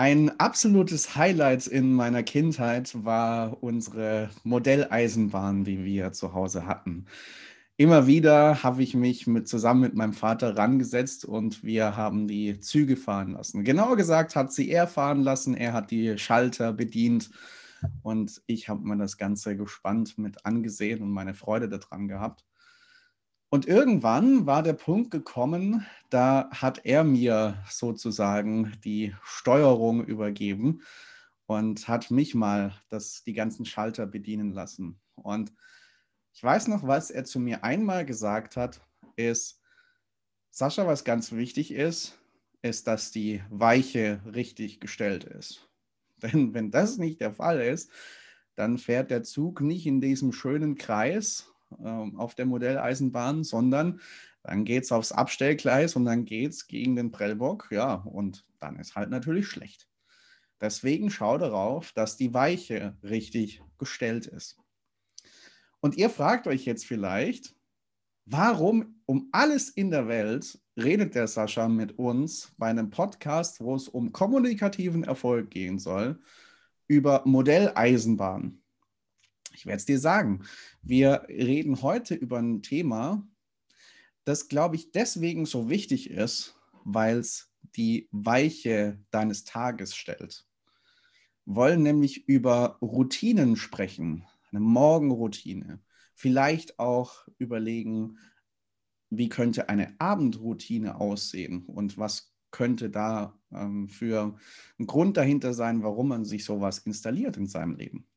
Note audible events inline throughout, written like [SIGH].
Ein absolutes Highlight in meiner Kindheit war unsere Modelleisenbahn, die wir zu Hause hatten. Immer wieder habe ich mich mit, zusammen mit meinem Vater rangesetzt und wir haben die Züge fahren lassen. Genauer gesagt hat sie er fahren lassen, er hat die Schalter bedient und ich habe mir das Ganze gespannt mit angesehen und meine Freude daran gehabt. Und irgendwann war der Punkt gekommen, da hat er mir sozusagen die Steuerung übergeben und hat mich mal das, die ganzen Schalter bedienen lassen. Und ich weiß noch, was er zu mir einmal gesagt hat, ist, Sascha, was ganz wichtig ist, ist, dass die Weiche richtig gestellt ist. [LAUGHS] Denn wenn das nicht der Fall ist, dann fährt der Zug nicht in diesem schönen Kreis ähm, auf der Modelleisenbahn, sondern dann geht es aufs Abstellgleis und dann geht es gegen den Prellbock. Ja, und dann ist halt natürlich schlecht. Deswegen schau darauf, dass die Weiche richtig gestellt ist. Und ihr fragt euch jetzt vielleicht, warum um alles in der Welt redet der Sascha mit uns bei einem Podcast, wo es um kommunikativen Erfolg gehen soll, über Modelleisenbahn? Ich werde es dir sagen. Wir reden heute über ein Thema, das, glaube ich, deswegen so wichtig ist, weil es die Weiche deines Tages stellt. Wir wollen nämlich über Routinen sprechen, eine Morgenroutine. Vielleicht auch überlegen, wie könnte eine Abendroutine aussehen und was könnte da ähm, für ein Grund dahinter sein, warum man sich sowas installiert in seinem Leben.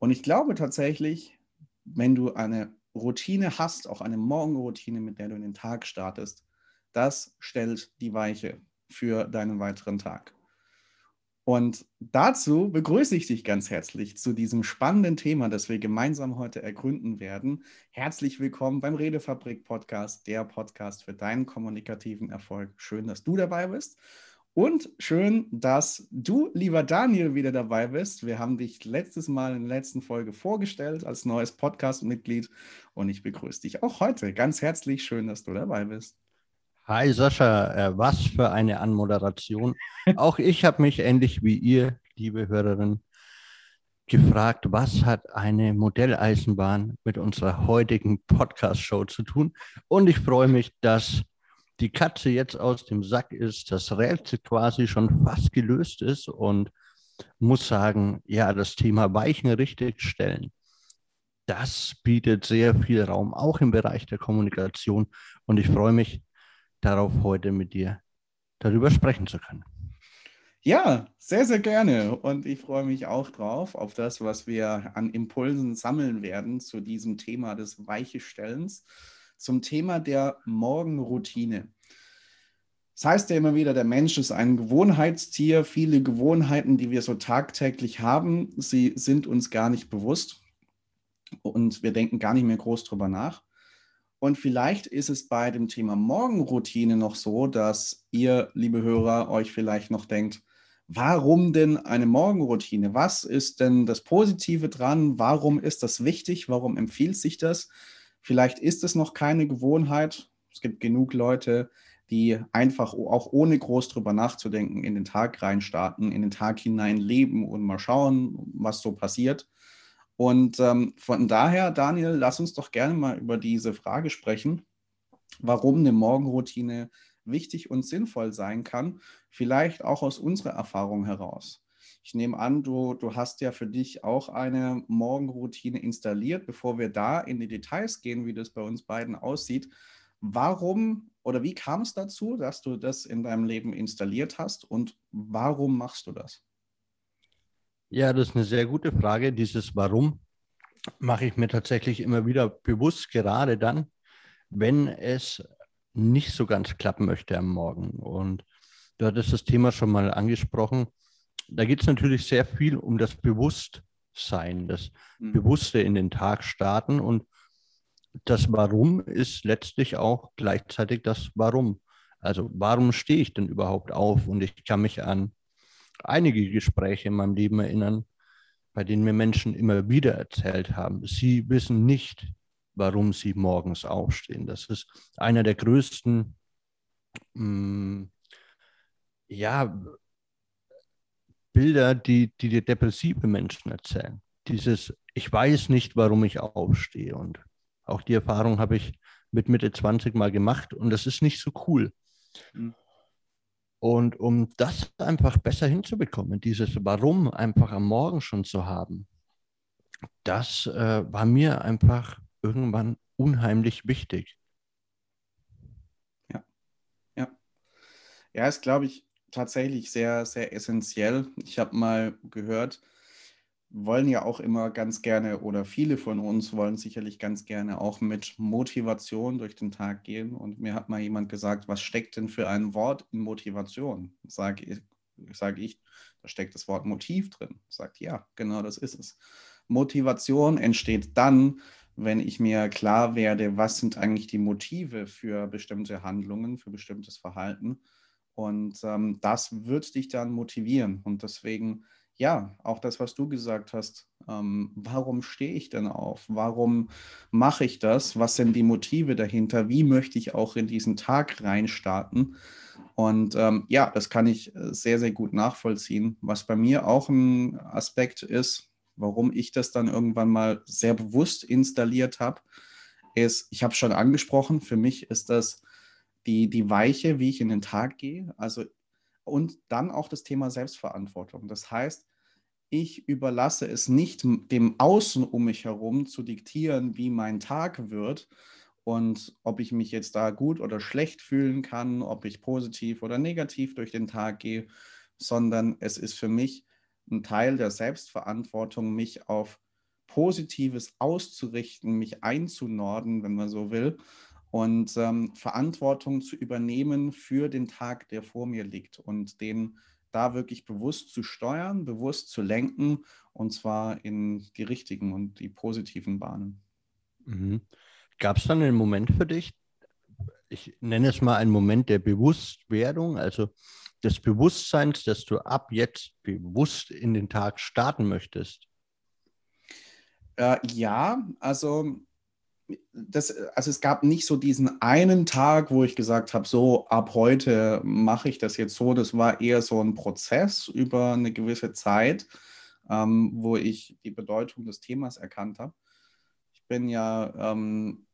Und ich glaube tatsächlich, wenn du eine Routine hast, auch eine Morgenroutine, mit der du in den Tag startest, das stellt die Weiche für deinen weiteren Tag. Und dazu begrüße ich dich ganz herzlich zu diesem spannenden Thema, das wir gemeinsam heute ergründen werden. Herzlich willkommen beim Redefabrik Podcast, der Podcast für deinen kommunikativen Erfolg. Schön, dass du dabei bist. Und schön, dass du, lieber Daniel, wieder dabei bist. Wir haben dich letztes Mal in der letzten Folge vorgestellt als neues Podcast-Mitglied und ich begrüße dich auch heute ganz herzlich. Schön, dass du dabei bist. Hi Sascha, äh, was für eine Anmoderation. Auch ich habe mich ähnlich wie ihr, liebe Hörerin, gefragt, was hat eine Modelleisenbahn mit unserer heutigen Podcast-Show zu tun? Und ich freue mich, dass die Katze jetzt aus dem Sack ist, das Rätsel quasi schon fast gelöst ist und muss sagen, ja, das Thema Weichen richtig stellen, das bietet sehr viel Raum, auch im Bereich der Kommunikation. Und ich freue mich darauf, heute mit dir darüber sprechen zu können. Ja, sehr, sehr gerne. Und ich freue mich auch drauf, auf das, was wir an Impulsen sammeln werden zu diesem Thema des Weichestellens zum Thema der Morgenroutine. Das heißt ja immer wieder, der Mensch ist ein Gewohnheitstier. Viele Gewohnheiten, die wir so tagtäglich haben, sie sind uns gar nicht bewusst und wir denken gar nicht mehr groß drüber nach. Und vielleicht ist es bei dem Thema Morgenroutine noch so, dass ihr, liebe Hörer, euch vielleicht noch denkt, warum denn eine Morgenroutine? Was ist denn das Positive dran? Warum ist das wichtig? Warum empfiehlt sich das? Vielleicht ist es noch keine Gewohnheit. Es gibt genug Leute, die einfach auch ohne groß drüber nachzudenken in den Tag reinstarten, in den Tag hinein leben und mal schauen, was so passiert. Und ähm, von daher, Daniel, lass uns doch gerne mal über diese Frage sprechen, warum eine Morgenroutine wichtig und sinnvoll sein kann, vielleicht auch aus unserer Erfahrung heraus. Ich nehme an, du, du hast ja für dich auch eine Morgenroutine installiert. Bevor wir da in die Details gehen, wie das bei uns beiden aussieht, warum oder wie kam es dazu, dass du das in deinem Leben installiert hast und warum machst du das? Ja, das ist eine sehr gute Frage. Dieses Warum mache ich mir tatsächlich immer wieder bewusst, gerade dann, wenn es nicht so ganz klappen möchte am Morgen. Und du hattest das Thema schon mal angesprochen da geht es natürlich sehr viel um das Bewusstsein, das mhm. Bewusste in den Tag starten. Und das Warum ist letztlich auch gleichzeitig das Warum. Also warum stehe ich denn überhaupt auf? Und ich kann mich an einige Gespräche in meinem Leben erinnern, bei denen mir Menschen immer wieder erzählt haben, sie wissen nicht, warum sie morgens aufstehen. Das ist einer der größten, mh, mm, ja, Bilder, die, die dir depressive Menschen erzählen. Dieses, ich weiß nicht, warum ich aufstehe. Und auch die Erfahrung habe ich mit Mitte 20 mal gemacht und das ist nicht so cool. Mhm. Und um das einfach besser hinzubekommen, dieses Warum einfach am Morgen schon zu haben, das äh, war mir einfach irgendwann unheimlich wichtig. Ja, ja. Ja, ist, glaube ich, tatsächlich sehr, sehr essentiell. Ich habe mal gehört, wollen ja auch immer ganz gerne oder viele von uns wollen sicherlich ganz gerne auch mit Motivation durch den Tag gehen. Und mir hat mal jemand gesagt, was steckt denn für ein Wort in Motivation? Sage ich, sag ich, da steckt das Wort Motiv drin. Sagt ja, genau das ist es. Motivation entsteht dann, wenn ich mir klar werde, was sind eigentlich die Motive für bestimmte Handlungen, für bestimmtes Verhalten. Und ähm, das wird dich dann motivieren. Und deswegen ja, auch das, was du gesagt hast. Ähm, warum stehe ich denn auf? Warum mache ich das? Was sind die Motive dahinter? Wie möchte ich auch in diesen Tag reinstarten? Und ähm, ja, das kann ich äh, sehr, sehr gut nachvollziehen. Was bei mir auch ein Aspekt ist, warum ich das dann irgendwann mal sehr bewusst installiert habe, ist, ich habe schon angesprochen, für mich ist das die, die Weiche, wie ich in den Tag gehe. Also und dann auch das Thema Selbstverantwortung. Das heißt, ich überlasse es nicht dem Außen um mich herum zu diktieren, wie mein Tag wird und ob ich mich jetzt da gut oder schlecht fühlen kann, ob ich positiv oder negativ durch den Tag gehe, sondern es ist für mich ein Teil der Selbstverantwortung, mich auf Positives auszurichten, mich einzunorden, wenn man so will, und ähm, Verantwortung zu übernehmen für den Tag, der vor mir liegt und den da wirklich bewusst zu steuern, bewusst zu lenken und zwar in die richtigen und die positiven Bahnen. Mhm. Gab es dann einen Moment für dich, ich nenne es mal einen Moment der Bewusstwerdung, also des Bewusstseins, dass du ab jetzt bewusst in den Tag starten möchtest? Äh, ja, also das, also es gab nicht so diesen einen Tag, wo ich gesagt habe, so ab heute mache ich das jetzt so. Das war eher so ein Prozess über eine gewisse Zeit, ähm, wo ich die Bedeutung des Themas erkannt habe. Ich bin ja ähm,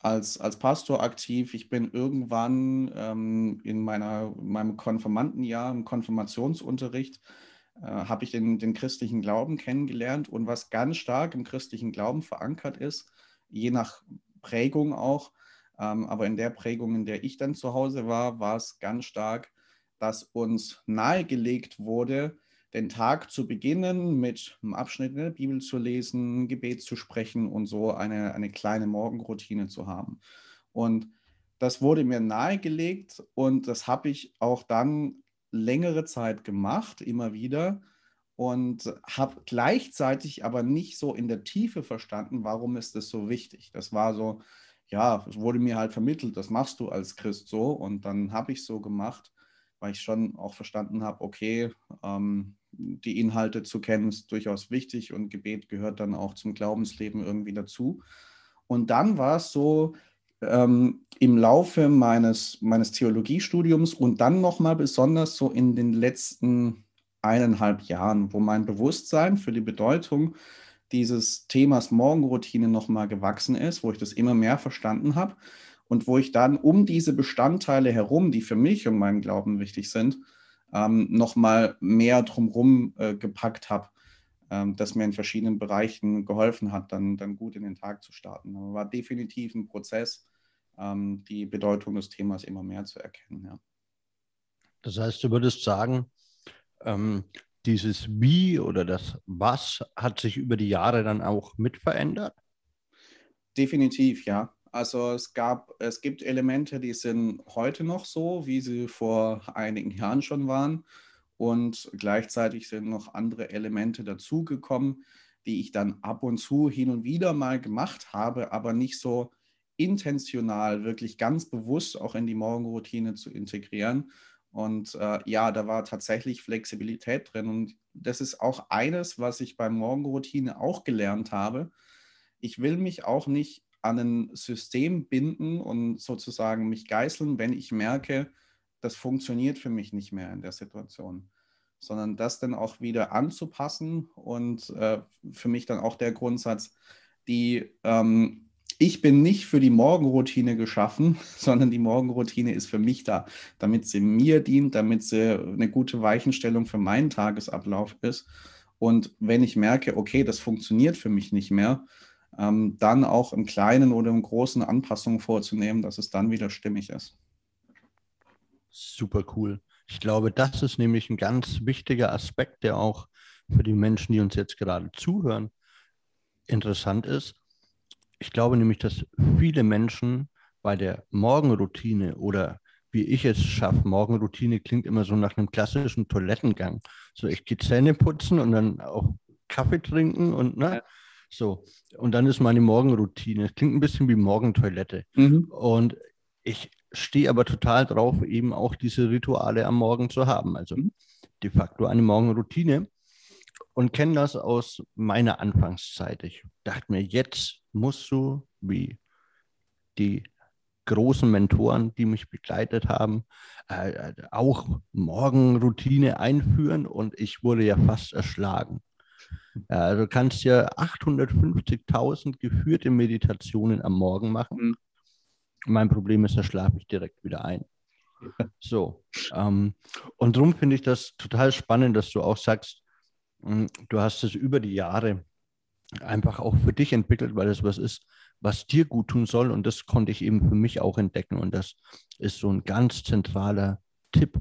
als, als Pastor aktiv. Ich bin irgendwann ähm, in meiner, meinem Konfirmandenjahr, im Konfirmationsunterricht, äh, habe ich den, den christlichen Glauben kennengelernt. Und was ganz stark im christlichen Glauben verankert ist, je nach Prägung auch. Ähm, aber in der Prägung, in der ich dann zu Hause war, war es ganz stark, dass uns nahegelegt wurde, den Tag zu beginnen mit einem Abschnitt in der Bibel zu lesen, Gebet zu sprechen und so eine, eine kleine Morgenroutine zu haben. Und das wurde mir nahegelegt und das habe ich auch dann längere Zeit gemacht, immer wieder und habe gleichzeitig aber nicht so in der Tiefe verstanden, warum ist das so wichtig. Das war so, ja, es wurde mir halt vermittelt, das machst du als Christ so und dann habe ich so gemacht, weil ich schon auch verstanden habe, okay, ähm, die Inhalte zu kennen ist durchaus wichtig und Gebet gehört dann auch zum Glaubensleben irgendwie dazu. Und dann war es so, ähm, im Laufe meines, meines Theologiestudiums und dann nochmal besonders so in den letzten eineinhalb Jahren, wo mein Bewusstsein für die Bedeutung dieses Themas Morgenroutine nochmal gewachsen ist, wo ich das immer mehr verstanden habe und wo ich dann um diese Bestandteile herum, die für mich und meinen Glauben wichtig sind, ähm, nochmal mehr drumherum äh, gepackt habe, ähm, das mir in verschiedenen Bereichen geholfen hat, dann, dann gut in den Tag zu starten. War definitiv ein Prozess, ähm, die Bedeutung des Themas immer mehr zu erkennen. Ja. Das heißt, du würdest sagen, ähm, dieses Wie oder das Was hat sich über die Jahre dann auch mit verändert? Definitiv, ja. Also es gab, es gibt Elemente, die sind heute noch so, wie sie vor einigen Jahren schon waren. Und gleichzeitig sind noch andere Elemente dazugekommen, die ich dann ab und zu hin und wieder mal gemacht habe, aber nicht so intentional, wirklich ganz bewusst auch in die Morgenroutine zu integrieren. Und äh, ja, da war tatsächlich Flexibilität drin. Und das ist auch eines, was ich bei Morgenroutine auch gelernt habe. Ich will mich auch nicht an ein System binden und sozusagen mich geißeln, wenn ich merke, das funktioniert für mich nicht mehr in der Situation. sondern das dann auch wieder anzupassen und äh, für mich dann auch der Grundsatz, die ähm, ich bin nicht für die Morgenroutine geschaffen, [LAUGHS] sondern die Morgenroutine ist für mich da, damit sie mir dient, damit sie eine gute Weichenstellung für meinen Tagesablauf ist. Und wenn ich merke, okay, das funktioniert für mich nicht mehr, ähm, dann auch im kleinen oder im großen Anpassungen vorzunehmen, dass es dann wieder stimmig ist. Super cool. Ich glaube, das ist nämlich ein ganz wichtiger Aspekt, der auch für die Menschen, die uns jetzt gerade zuhören, interessant ist ich glaube nämlich, dass viele Menschen bei der Morgenroutine oder wie ich es schaffe, Morgenroutine klingt immer so nach einem klassischen Toilettengang. So, ich gehe Zähne putzen und dann auch Kaffee trinken und ne, so. Und dann ist meine Morgenroutine. Es klingt ein bisschen wie Morgentoilette. Mhm. Und ich stehe aber total drauf, eben auch diese Rituale am Morgen zu haben. Also mhm. de facto eine Morgenroutine und kenne das aus meiner Anfangszeit. Ich dachte mir, jetzt musst du, wie die großen Mentoren, die mich begleitet haben, äh, auch Morgenroutine einführen und ich wurde ja fast erschlagen. Also du kannst ja 850.000 geführte Meditationen am Morgen machen. Mhm. Mein Problem ist, da schlafe ich direkt wieder ein. [LAUGHS] So. Ähm, und darum finde ich das total spannend, dass du auch sagst, hm, du hast es über die Jahre einfach auch für dich entwickelt, weil es was ist, was dir gut tun soll. Und das konnte ich eben für mich auch entdecken. Und das ist so ein ganz zentraler Tipp,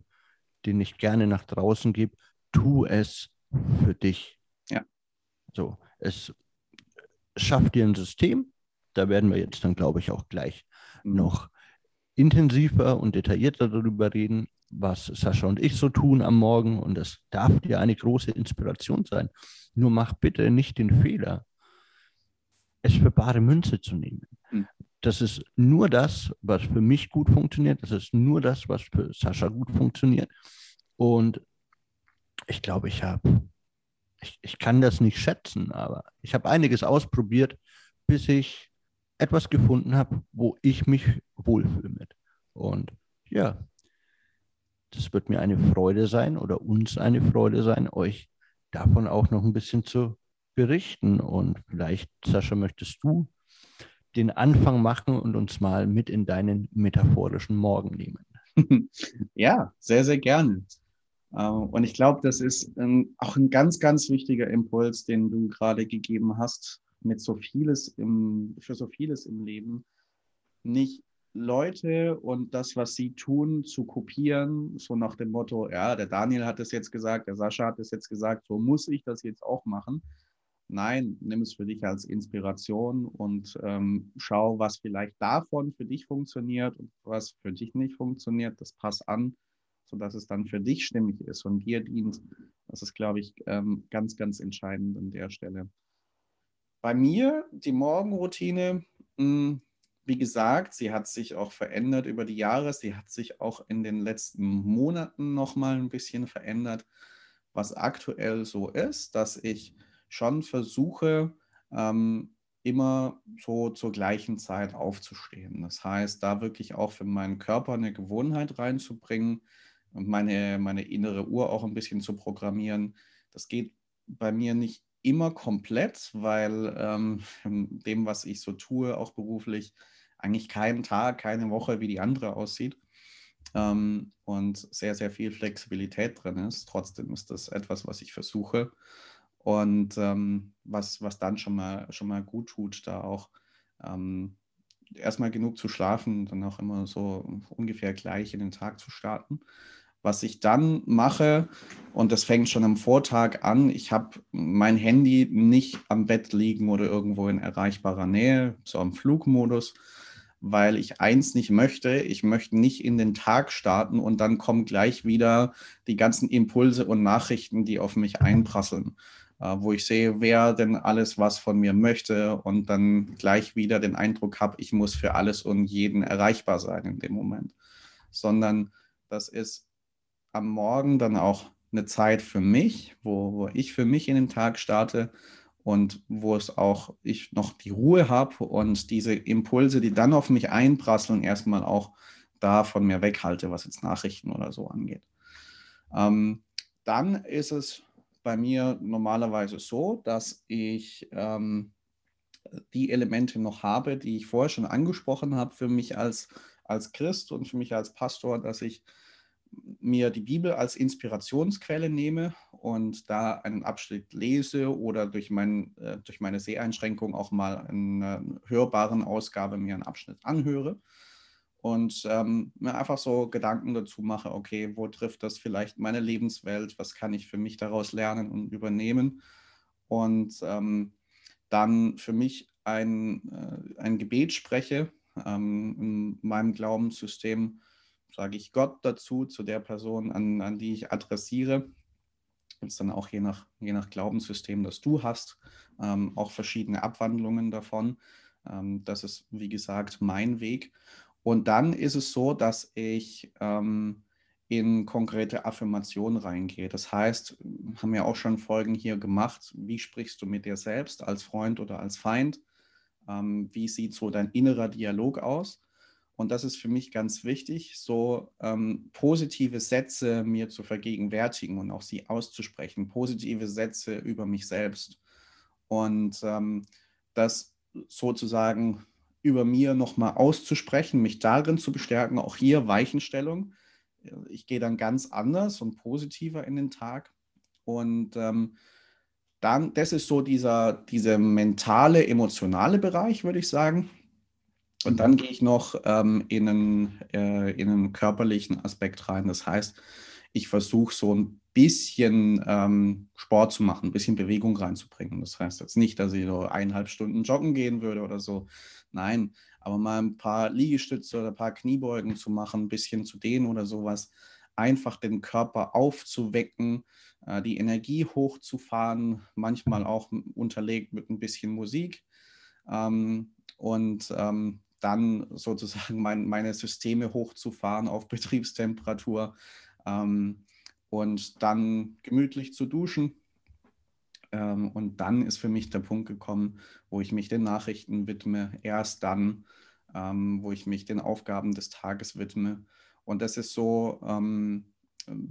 den ich gerne nach draußen gebe. Tu es für dich. Ja. So, es schafft dir ein System. Da werden wir jetzt dann, glaube ich, auch gleich mhm. noch intensiver und detaillierter darüber reden was Sascha und ich so tun am Morgen und das darf dir eine große Inspiration sein. Nur mach bitte nicht den Fehler, es für bare Münze zu nehmen. Mhm. Das ist nur das, was für mich gut funktioniert. Das ist nur das, was für Sascha gut funktioniert. Und ich glaube, ich habe, ich, ich kann das nicht schätzen, aber ich habe einiges ausprobiert, bis ich etwas gefunden habe, wo ich mich wohlfühle mit. Und ja, das wird mir eine Freude sein oder uns eine Freude sein, euch davon auch noch ein bisschen zu berichten. Und vielleicht, Sascha, möchtest du den Anfang machen und uns mal mit in deinen metaphorischen Morgen nehmen. [LAUGHS] Ja, sehr, sehr gerne. Äh, und ich glaube, das ist auch ein ganz, ganz wichtiger Impuls, den du gerade gegeben hast, mit so vieles im, für so vieles im Leben. Nicht Leute und das, was sie tun, zu kopieren, so nach dem Motto, ja, der Daniel hat es jetzt gesagt, der Sascha hat es jetzt gesagt, so muss ich das jetzt auch machen. Nein, nimm es für dich als Inspiration und ähm, schau, was vielleicht davon für dich funktioniert und was für dich nicht funktioniert. Das passt an, sodass es dann für dich stimmig ist und dir dient. Das ist, glaube ich, ähm, ganz, ganz entscheidend an der Stelle. Bei mir, die Morgenroutine, mh, hm, wie gesagt, sie hat sich auch verändert über die Jahre. Sie hat sich auch in den letzten Monaten noch mal ein bisschen verändert. Was aktuell so ist, dass ich schon versuche, ähm, immer so zur gleichen Zeit aufzustehen. Das heißt, da wirklich auch für meinen Körper eine Gewohnheit reinzubringen und meine, meine innere Uhr auch ein bisschen zu programmieren. Das geht bei mir nicht immer komplett, weil ähm, dem, was ich so tue, auch beruflich, eigentlich kein Tag, keine Woche wie die andere aussieht ähm, und sehr, sehr viel Flexibilität drin ist. Trotzdem ist das etwas, was ich versuche und ähm, was, was dann schon mal, schon mal gut tut, da auch ähm, erstmal genug zu schlafen, dann auch immer so ungefähr gleich in den Tag zu starten. Was ich dann mache, und das fängt schon am Vortag an, ich habe mein Handy nicht am Bett liegen oder irgendwo in erreichbarer Nähe, so am Flugmodus, weil ich eins nicht möchte. Ich möchte nicht in den Tag starten und dann kommen gleich wieder die ganzen Impulse und Nachrichten, die auf mich einprasseln, äh, wo ich sehe, wer denn alles was von mir möchte und dann gleich wieder den Eindruck habe, ich muss für alles und jeden erreichbar sein in dem Moment. Sondern das ist am Morgen dann auch eine Zeit für mich, wo, wo ich für mich in den Tag starte und wo es auch ich noch die Ruhe habe und diese Impulse, die dann auf mich einprasseln, erstmal auch da von mir weghalte, was jetzt Nachrichten oder so angeht. Ähm, dann ist es bei mir normalerweise so, dass ich ähm, die Elemente noch habe, die ich vorher schon angesprochen habe, für mich als, als Christ und für mich als Pastor, dass ich mir die Bibel als Inspirationsquelle nehme und da einen Abschnitt lese oder durch, mein, äh, durch meine Seheinschränkung auch mal in einer hörbaren Ausgabe mir einen Abschnitt anhöre und ähm, mir einfach so Gedanken dazu mache, okay, wo trifft das vielleicht meine Lebenswelt, was kann ich für mich daraus lernen und übernehmen und ähm, dann für mich ein, äh, ein Gebet spreche. Ähm, in meinem Glaubenssystem sage ich Gott dazu, zu der Person, an, an die ich adressiere. Gibt dann auch je nach, je nach Glaubenssystem, das du hast, ähm, auch verschiedene Abwandlungen davon. Ähm, das ist, wie gesagt, mein Weg. Und dann ist es so, dass ich ähm, in konkrete Affirmationen reingehe. Das heißt, haben wir auch schon Folgen hier gemacht, wie sprichst du mit dir selbst als Freund oder als Feind? Ähm, wie sieht so dein innerer Dialog aus? Und das ist für mich ganz wichtig, so ähm, positive Sätze mir zu vergegenwärtigen und auch sie auszusprechen, positive Sätze über mich selbst. Und ähm, das sozusagen über mir nochmal auszusprechen, mich darin zu bestärken, auch hier Weichenstellung. Ich gehe dann ganz anders und positiver in den Tag. Und ähm, dann, das ist so dieser, dieser mentale, emotionale Bereich, würde ich sagen. Und dann gehe ich noch ähm, in, einen, äh, in einen körperlichen Aspekt rein. Das heißt, ich versuche so ein bisschen ähm, Sport zu machen, ein bisschen Bewegung reinzubringen. Das heißt jetzt nicht, dass ich so eineinhalb Stunden joggen gehen würde oder so, Nein, aber mal ein paar Liegestütze oder ein paar Kniebeugen zu machen, ein bisschen zu dehnen oder sowas, einfach den Körper aufzuwecken, äh, die Energie hochzufahren, manchmal auch unterlegt mit ein bisschen Musik ähm, und ähm, dann sozusagen mein, meine Systeme hochzufahren auf Betriebstemperatur ähm, und dann gemütlich zu duschen ähm, und dann ist für mich der Punkt gekommen, wo ich mich den Nachrichten widme. Erst dann, ähm, wo ich mich den Aufgaben des Tages widme. Und das ist so ähm,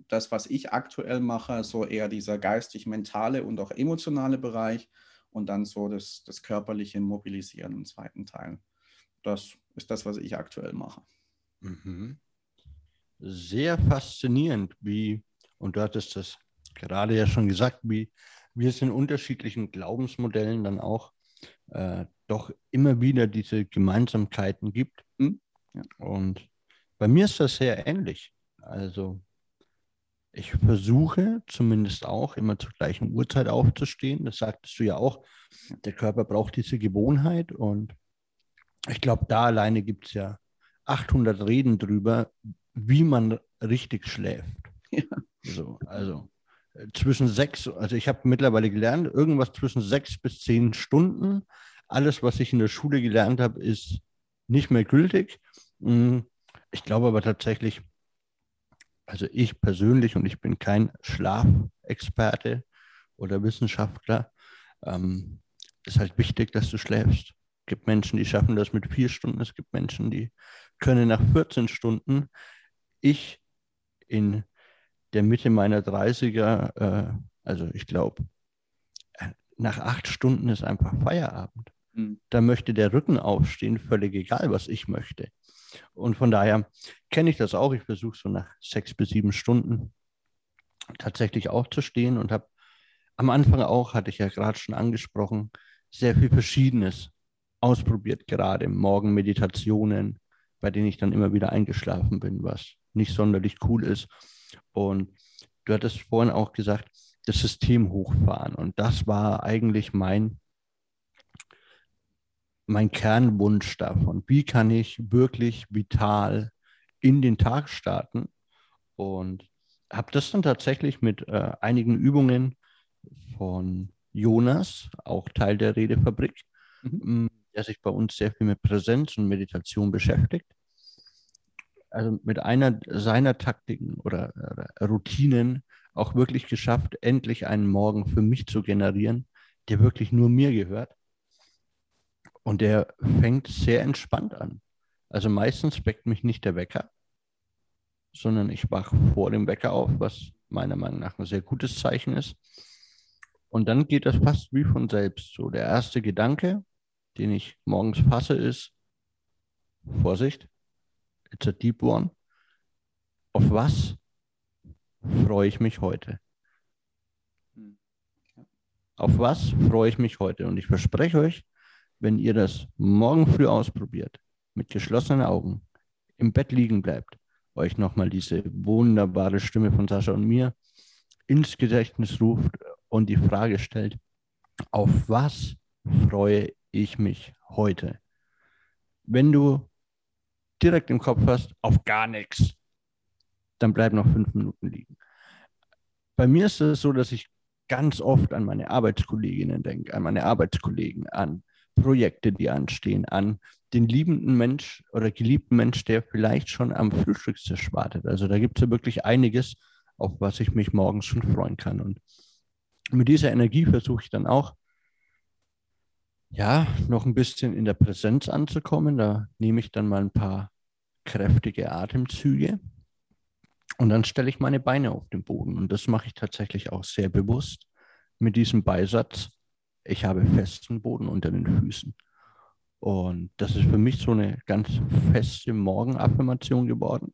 das, was ich aktuell mache, so eher dieser geistig-mentale und auch emotionale Bereich und dann so das, das körperliche Mobilisieren im zweiten Teil. Das ist das, was ich aktuell mache. Mhm. Sehr faszinierend, wie, und du hattest das gerade ja schon gesagt, wie wie es in unterschiedlichen Glaubensmodellen dann auch äh, doch immer wieder diese Gemeinsamkeiten gibt. Mhm. Ja. Und bei mir ist das sehr ähnlich. Also ich versuche zumindest auch immer zur gleichen Uhrzeit aufzustehen. Das sagtest du ja auch. Der Körper braucht diese Gewohnheit und ich glaube, da alleine gibt es ja 800 Reden drüber, wie man richtig schläft. Ja. So, also zwischen sechs, also ich habe mittlerweile gelernt, irgendwas zwischen sechs bis zehn Stunden. Alles, was ich in der Schule gelernt habe, ist nicht mehr gültig. Hm, ich glaube aber tatsächlich, also ich persönlich, und ich bin kein Schlafexperte oder Wissenschaftler, ähm, ist halt wichtig, dass du schläfst. Es gibt Menschen, die schaffen das mit vier Stunden, es gibt Menschen, die können nach 14 Stunden. Ich in der Mitte meiner 30er, äh, also ich glaube, äh, nach acht Stunden ist einfach Feierabend. Mhm. Da möchte der Rücken aufstehen, völlig egal, was ich möchte. Und von daher kenne ich das auch. Ich versuche so nach sechs bis sieben Stunden tatsächlich aufzustehen und habe am Anfang auch, hatte ich ja gerade schon angesprochen, sehr viel Verschiedenes ausprobiert, gerade Morgenmeditationen, bei denen ich dann immer wieder eingeschlafen bin, was nicht sonderlich cool ist. Und du hattest vorhin auch gesagt, das System hochfahren. Und das war eigentlich mein, mein Kernwunsch davon. Wie kann ich wirklich vital in den Tag starten? Und habe das dann tatsächlich mit äh, einigen Übungen von Jonas, auch Teil der Redefabrik, mhm. Der sich bei uns sehr viel mit Präsenz und Meditation beschäftigt, also mit einer seiner Taktiken oder, oder Routinen auch wirklich geschafft, endlich einen Morgen für mich zu generieren, der wirklich nur mir gehört. Und der fängt sehr entspannt an. Also meistens weckt mich nicht der Wecker. sondern ich wache vor dem Wecker auf, was meiner Meinung nach ein sehr gutes Zeichen ist. Und dann geht das fast wie von selbst. So, der erste Gedanke, den ich morgens fasse, ist: Vorsicht, it's a deep one. Auf was freue ich mich heute? Auf was freue ich mich heute? Und ich verspreche euch, wenn ihr das morgen früh ausprobiert, mit geschlossenen Augen, im Bett liegen bleibt, euch nochmal diese wunderbare Stimme von Sascha und mir ins Gedächtnis ruft und die Frage stellt, auf was freue ich mich heute? Wenn du direkt im Kopf hast, auf gar nichts, dann bleib noch fünf Minuten liegen. Bei mir ist es so, dass ich ganz oft an meine Arbeitskolleginnen denke, an meine Arbeitskollegen, an Projekte, die anstehen, an den liebenden Mensch oder geliebten Mensch, der vielleicht schon am Frühstückstisch wartet. Also da gibt es ja wirklich einiges, auf was ich mich morgens schon freuen kann. Und mit dieser Energie versuche ich dann auch, ja, noch ein bisschen in der Präsenz anzukommen. Da nehme ich dann mal ein paar kräftige Atemzüge und dann stelle ich meine Beine auf den Boden. Und das mache ich tatsächlich auch sehr bewusst mit diesem Beisatz, ich habe festen Boden unter den Füßen. Und das ist für mich so eine ganz feste Morgenaffirmation geworden.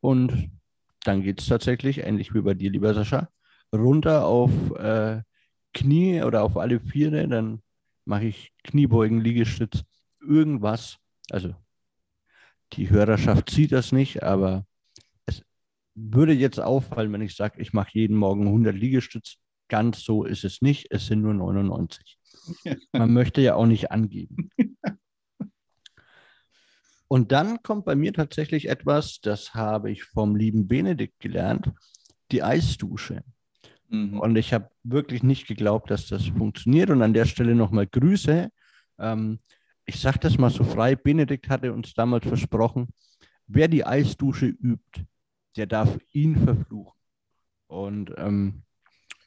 Und dann geht es tatsächlich, ähnlich wie bei dir, lieber Sascha, runter auf äh, Knie oder auf alle Viere. Dann mache ich Kniebeugen, Liegestütz, irgendwas. Also die Hörerschaft sieht das nicht, aber es würde jetzt auffallen, wenn ich sage, ich mache jeden Morgen 100 Liegestütz. Ganz so ist es nicht. Es sind nur 99. [LAUGHS] Man möchte ja auch nicht angeben. Und dann kommt bei mir tatsächlich etwas, das habe ich vom lieben Benedikt gelernt, die Eisdusche. Mhm. Und ich habe wirklich nicht geglaubt, dass das funktioniert. Und an der Stelle nochmal Grüße. Ähm, ich sage das mal so frei, Benedikt hatte uns damals versprochen, wer die Eisdusche übt, der darf ihn verfluchen. Und ähm,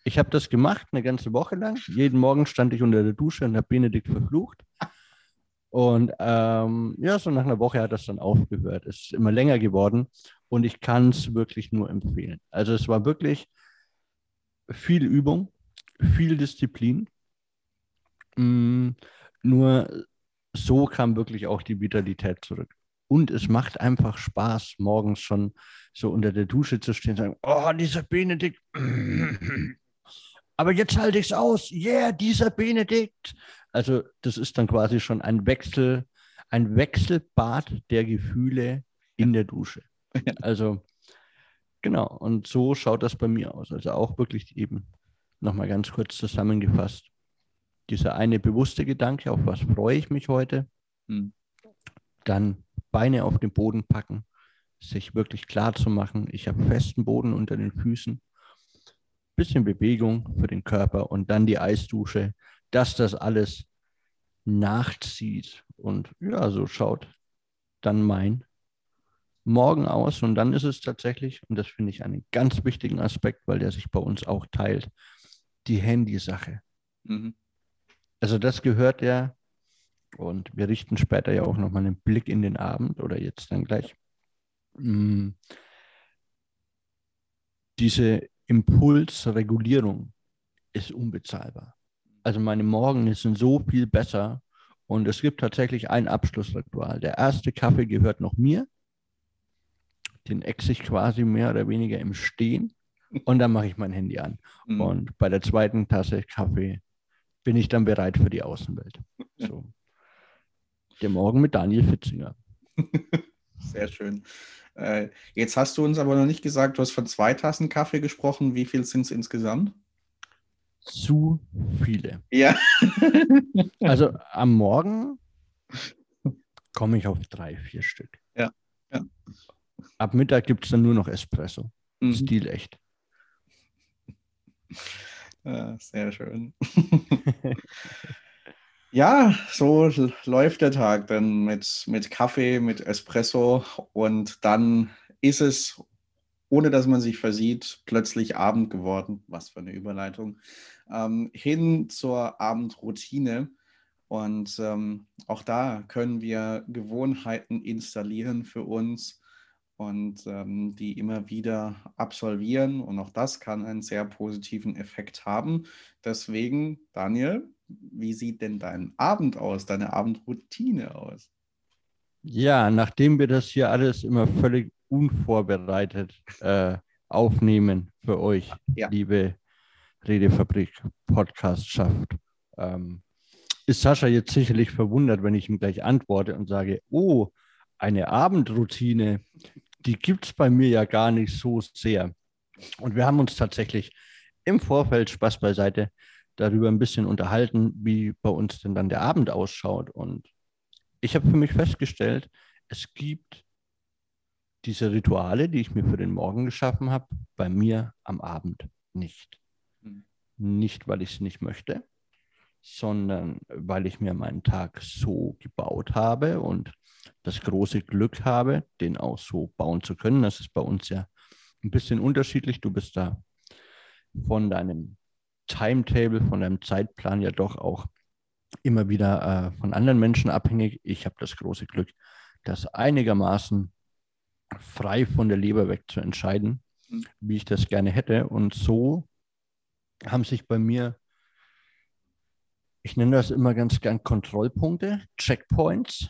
ich habe das gemacht eine ganze Woche lang. Jeden Morgen stand ich unter der Dusche und habe Benedikt verflucht. Und ähm, ja, so nach einer Woche hat das dann aufgehört. Es ist immer länger geworden und ich kann es wirklich nur empfehlen. Also es war wirklich viel Übung, viel Disziplin. Mm, nur so kam wirklich auch die Vitalität zurück. Und es macht einfach Spaß, morgens schon so unter der Dusche zu stehen und sagen, oh, dieser Benedikt, aber jetzt halte ich es aus. Yeah, dieser Benedikt. Also das ist dann quasi schon ein Wechsel, ein Wechselbad der Gefühle in der Dusche. Also genau, und so schaut das bei mir aus. Also auch wirklich eben nochmal ganz kurz zusammengefasst. Dieser eine bewusste Gedanke, auf was freue ich mich heute? Hm. Dann Beine auf den Boden packen, sich wirklich klar zu machen, ich habe festen Boden unter den Füßen bisschen Bewegung für den Körper und dann die Eisdusche, dass das alles nachzieht. Und ja, so schaut dann mein Morgen aus. Und dann ist es tatsächlich, und das finde ich einen ganz wichtigen Aspekt, weil der sich bei uns auch teilt, die Handysache. Mhm. Also das gehört ja, und wir richten später ja auch nochmal einen Blick in den Abend oder jetzt dann gleich. Mm. Diese Impulsregulierung ist unbezahlbar. Also meine Morgen sind so viel besser und es gibt tatsächlich ein Abschlussritual. Der erste Kaffee gehört noch mir. Den ex ich quasi mehr oder weniger im Stehen und dann mache ich mein Handy an. Mhm. Und bei der zweiten Tasse Kaffee bin ich dann bereit für die Außenwelt. So. [LAUGHS] Der Morgen mit Daniel Fitzinger. [LAUGHS] Sehr schön. Äh, jetzt hast du uns aber noch nicht gesagt, du hast von zwei Tassen Kaffee gesprochen. Wie viel sind es insgesamt? Zu viele. Ja. [LAUGHS] also am Morgen komme ich auf drei, vier Stück. Ja. ja. Ab Mittag gibt es dann nur noch Espresso. Mhm. Stil echt. Ja, [LAUGHS] sehr schön. [LAUGHS] Ja, so läuft der Tag dann mit, mit Kaffee, mit Espresso und dann ist es, ohne dass man sich versieht, plötzlich Abend geworden. Was für eine Überleitung. Ähm, hin zur Abendroutine. Und ähm, auch da können wir Gewohnheiten installieren für uns und ähm, die immer wieder absolvieren. Und auch das kann einen sehr positiven Effekt haben. Deswegen, Daniel, wie sieht denn dein Abend aus, deine Abendroutine aus? Ja, nachdem wir das hier alles immer völlig unvorbereitet äh, aufnehmen für euch, ja. liebe Redefabrik Podcast schafft, ähm, ist Sascha jetzt sicherlich verwundert, wenn ich ihm gleich antworte und sage, oh, eine Abendroutine, die gibt es bei mir ja gar nicht so sehr. Und wir haben uns tatsächlich im Vorfeld Spaß beiseite darüber ein bisschen unterhalten, wie bei uns denn dann der Abend ausschaut. Und ich habe für mich festgestellt, es gibt diese Rituale, die ich mir für den Morgen geschaffen habe, bei mir am Abend nicht. Mhm. Nicht, weil ich es nicht möchte, sondern weil ich mir meinen Tag so gebaut habe und das große Glück habe, den auch so bauen zu können. Das ist bei uns ja ein bisschen unterschiedlich. Du bist da von deinem Timetable, von deinem Zeitplan ja doch auch immer wieder äh, von anderen Menschen abhängig. Ich habe das große Glück, das einigermaßen frei von der Leber weg zu entscheiden, mhm. wie ich das gerne hätte. Und so haben sich bei mir, ich nenne das immer ganz gern Kontrollpunkte, Checkpoints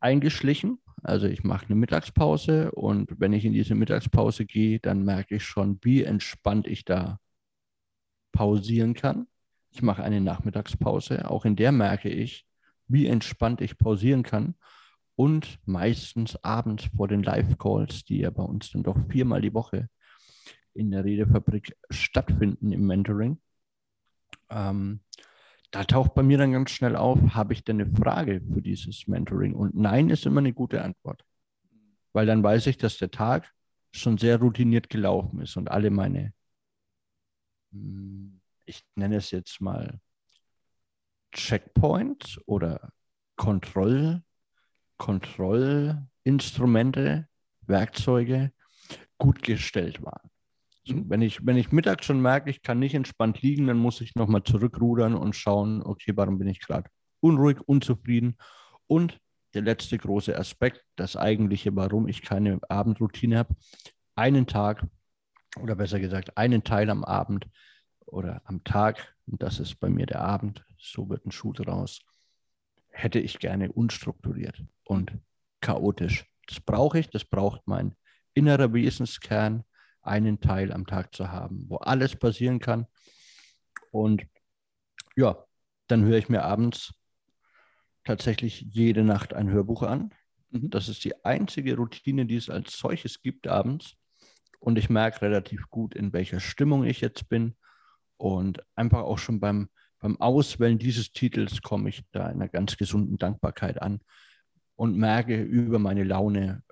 eingeschlichen. Also ich mache eine Mittagspause und wenn ich in diese Mittagspause gehe, dann merke ich schon, wie entspannt ich da pausieren kann. Ich mache eine Nachmittagspause. Auch in der merke ich, wie entspannt ich pausieren kann. Und meistens abends vor den Live-Calls, die ja bei uns dann doch viermal die Woche in der Redefabrik stattfinden im Mentoring. Ähm, da taucht bei mir dann ganz schnell auf, habe ich denn eine Frage für dieses Mentoring? Und nein ist immer eine gute Antwort. Weil dann weiß ich, dass der Tag schon sehr routiniert gelaufen ist und alle meine hm, ich nenne es jetzt mal Checkpoints oder Kontroll, Kontrollinstrumente, Werkzeuge gut gestellt waren. Mhm. wenn, ich, wenn ich mittags schon merke, ich kann nicht entspannt liegen, dann muss ich nochmal zurückrudern und schauen, okay, warum bin ich gerade unruhig, unzufrieden. Und der letzte große Aspekt, das eigentliche, warum ich keine Abendroutine habe, einen Tag oder besser gesagt einen Teil am Abend oder am Tag, und das ist bei mir der Abend, so wird ein Schuh draus, hätte ich gerne unstrukturiert und chaotisch. Das brauche ich, das braucht mein innerer Wesenskern, einen Teil am Tag zu haben, wo alles passieren kann. Und ja, dann höre ich mir abends tatsächlich jede Nacht ein Hörbuch an. Mhm. Das ist die einzige Routine, die es als solches gibt abends. Und ich merke relativ gut, in welcher Stimmung ich jetzt bin und einfach auch schon beim, beim Auswählen dieses Titels komme ich da in einer ganz gesunden Dankbarkeit an und merke über meine Laune,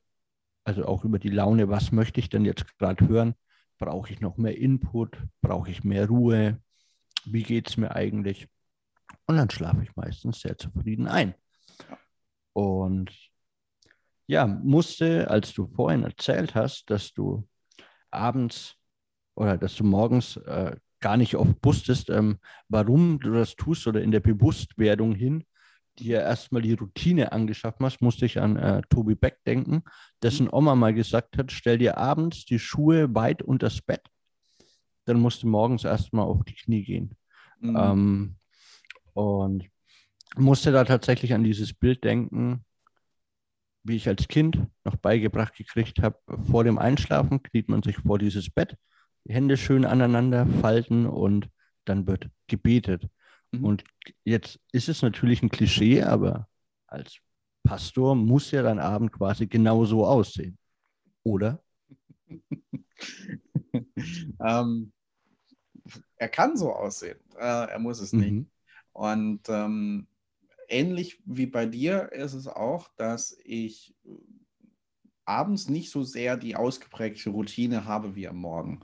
also auch über die Laune, was möchte ich denn jetzt gerade hören? Brauche ich noch mehr Input? Brauche ich mehr Ruhe? Wie geht es mir eigentlich? Und dann schlafe ich meistens sehr zufrieden ein. Und ja, musste, als du vorhin erzählt hast, dass du abends oder dass du morgens äh, gar nicht oft wusstest, ähm, warum du das tust oder in der Bewusstwerdung hin, dir erstmal die Routine angeschaffen hast, musste ich an äh, Tobi Beck denken, dessen Oma mal gesagt hat, stell dir abends die Schuhe weit unter das Bett, dann musst du morgens erstmal auf die Knie gehen. Mhm. Ähm, und musste da tatsächlich an dieses Bild denken, wie ich als Kind noch beigebracht gekriegt habe, vor dem Einschlafen kniet man sich vor dieses Bett die Hände schön aneinander falten und dann wird gebetet. Mhm. Und jetzt ist es natürlich ein Klischee, aber als Pastor muss ja dein Abend quasi genau so aussehen. Oder? [LAUGHS] ähm, er kann so aussehen. Äh, er muss es mhm. nicht. Und ähm, ähnlich wie bei dir ist es auch, dass ich abends nicht so sehr die ausgeprägte Routine habe wie am Morgen.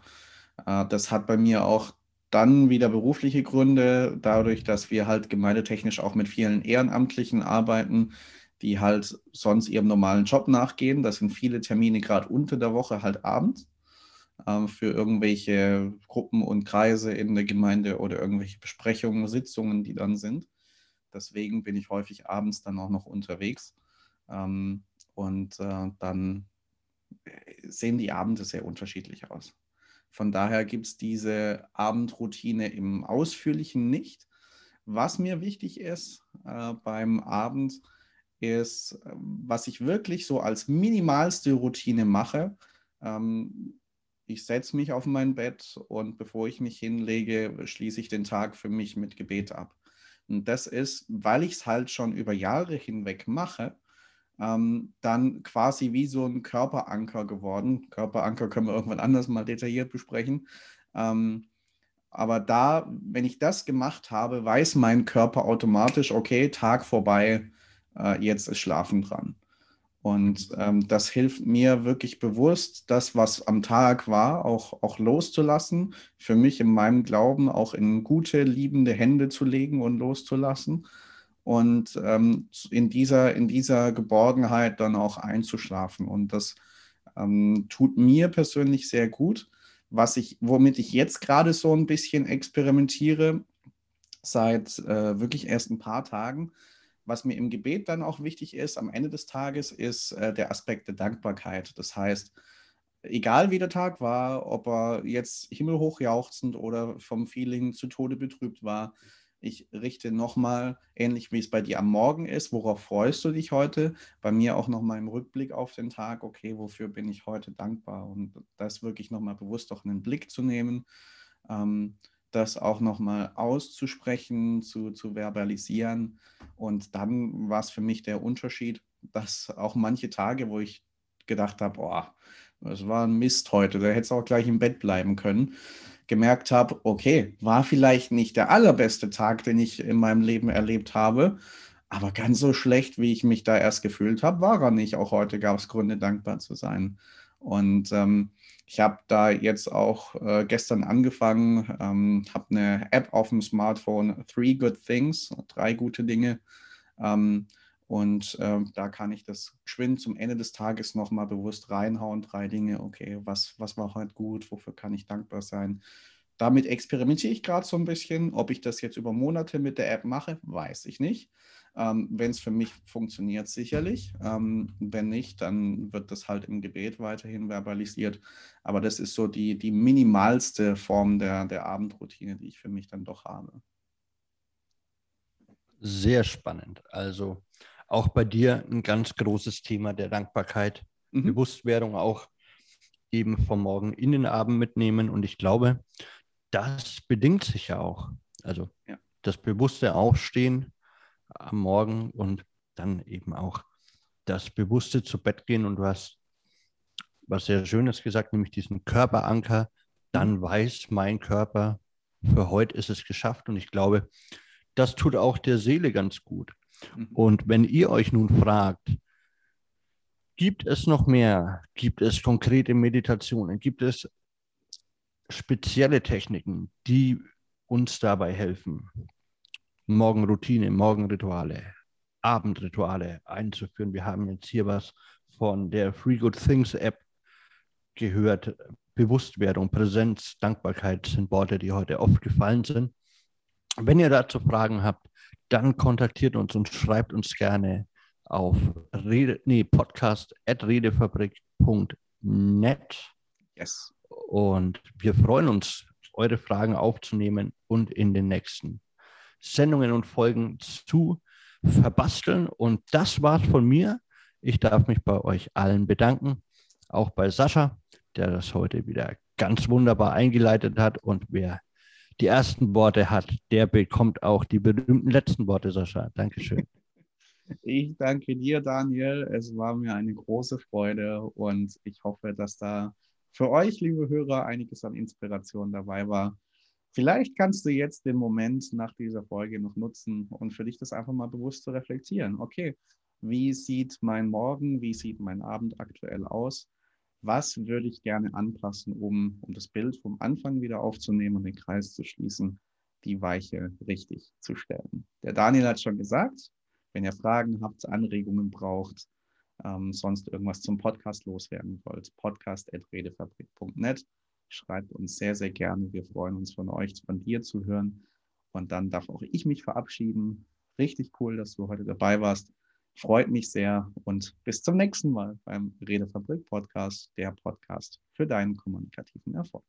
Äh, das hat bei mir auch dann wieder berufliche Gründe, dadurch, dass wir halt gemeindetechnisch auch mit vielen Ehrenamtlichen arbeiten, die halt sonst ihrem normalen Job nachgehen. Das sind viele Termine gerade unter der Woche halt abends äh, für irgendwelche Gruppen und Kreise in der Gemeinde oder irgendwelche Besprechungen, Sitzungen, die dann sind. Deswegen bin ich häufig abends dann auch noch unterwegs. Ähm, und äh, dann sehen die Abende sehr unterschiedlich aus. Von daher gibt es diese Abendroutine im Ausführlichen nicht. Was mir wichtig ist äh, beim Abend, ist, was ich wirklich so als minimalste Routine mache. Ähm, ich setze mich auf mein Bett und bevor ich mich hinlege, schließe ich den Tag für mich mit Gebet ab. Und das ist, weil ich es halt schon über Jahre hinweg mache, ähm, dann quasi wie so ein Körperanker geworden. Körperanker können wir irgendwann anders mal detailliert besprechen. Ähm, aber da, wenn ich das gemacht habe, weiß mein Körper automatisch, okay, Tag vorbei, äh, jetzt ist Schlafen dran. Und ähm, das hilft mir wirklich bewusst, das, was am Tag war, auch, auch loszulassen. Für mich in meinem Glauben auch in gute, liebende Hände zu legen und loszulassen. Und ähm, in, dieser, in dieser Geborgenheit dann auch einzuschlafen. Und das ähm, tut mir persönlich sehr gut. Was ich, womit ich jetzt gerade so ein bisschen experimentiere, seit äh, wirklich erst ein paar Tagen, was mir im Gebet dann auch wichtig ist, am Ende des Tages, ist äh, der Aspekt der Dankbarkeit. Das heißt, egal wie der Tag war, ob er jetzt himmelhoch jauchzend oder vom Feeling zu Tode betrübt war, ich richte nochmal, ähnlich wie es bei dir am Morgen ist, worauf freust du dich heute? Bei mir auch nochmal im Rückblick auf den Tag, okay, wofür bin ich heute dankbar? Und das wirklich nochmal bewusst auch in den Blick zu nehmen. Ähm, das auch nochmal auszusprechen, zu, zu verbalisieren. Und dann war es für mich der Unterschied, dass auch manche Tage, wo ich gedacht habe, boah, das war ein Mist heute, da hätte es auch gleich im Bett bleiben können, gemerkt habe, okay, war vielleicht nicht der allerbeste Tag, den ich in meinem Leben erlebt habe, aber ganz so schlecht, wie ich mich da erst gefühlt habe, war er nicht. Auch heute gab es Gründe, dankbar zu sein. Und ähm, ich habe da jetzt auch äh, gestern angefangen, ähm, habe eine App auf dem Smartphone, Three Good Things, drei gute Dinge. Ähm, und äh, da kann ich das geschwind zum Ende des Tages nochmal bewusst reinhauen, drei Dinge, okay, was, was war heute gut, wofür kann ich dankbar sein. Damit experimentiere ich gerade so ein bisschen. Ob ich das jetzt über Monate mit der App mache, weiß ich nicht. Ähm, wenn es für mich funktioniert, sicherlich. Ähm, wenn nicht, dann wird das halt im Gebet weiterhin verbalisiert. Aber das ist so die, die minimalste Form der, der Abendroutine, die ich für mich dann doch habe. Sehr spannend. Also auch bei dir ein ganz großes Thema der Dankbarkeit, mhm. Bewusstwerdung auch eben vom Morgen in den Abend mitnehmen. Und ich glaube, das bedingt sich ja auch. Also ja. das bewusste Aufstehen am Morgen und dann eben auch das bewusste zu Bett gehen und du hast was sehr Schönes gesagt, nämlich diesen Körperanker. Dann weiß mein Körper, für heute ist es geschafft und ich glaube, das tut auch der Seele ganz gut. Mhm. Und wenn ihr euch nun fragt, gibt es noch mehr? Gibt es konkrete Meditationen? Gibt es spezielle Techniken, die uns dabei helfen? Morgenroutine, Morgenrituale, Abendrituale einzuführen. Wir haben jetzt hier was von der Free Good Things App gehört. Bewusstwerdung, Präsenz, Dankbarkeit sind Worte, die heute oft gefallen sind. Wenn ihr dazu Fragen habt, dann kontaktiert uns und schreibt uns gerne auf Rede, nee, podcast.redefabrik.net. Yes. Und wir freuen uns, eure Fragen aufzunehmen und in den nächsten Sendungen und Folgen zu verbasteln. Und das war's von mir. Ich darf mich bei euch allen bedanken, auch bei Sascha, der das heute wieder ganz wunderbar eingeleitet hat. Und wer die ersten Worte hat, der bekommt auch die berühmten letzten Worte, Sascha. Dankeschön. Ich danke dir, Daniel. Es war mir eine große Freude und ich hoffe, dass da für euch, liebe Hörer, einiges an Inspiration dabei war. Vielleicht kannst du jetzt den Moment nach dieser Folge noch nutzen und für dich das einfach mal bewusst zu reflektieren. Okay, wie sieht mein Morgen, wie sieht mein Abend aktuell aus? Was würde ich gerne anpassen, um, um das Bild vom Anfang wieder aufzunehmen und den Kreis zu schließen, die Weiche richtig zu stellen? Der Daniel hat schon gesagt, wenn ihr Fragen habt, Anregungen braucht, ähm, sonst irgendwas zum Podcast loswerden wollt, podcast.redefabrik.net Schreibt uns sehr, sehr gerne. Wir freuen uns von euch, von dir zu hören. Und dann darf auch ich mich verabschieden. Richtig cool, dass du heute dabei warst. Freut mich sehr und bis zum nächsten Mal beim Redefabrik Podcast, der Podcast für deinen kommunikativen Erfolg.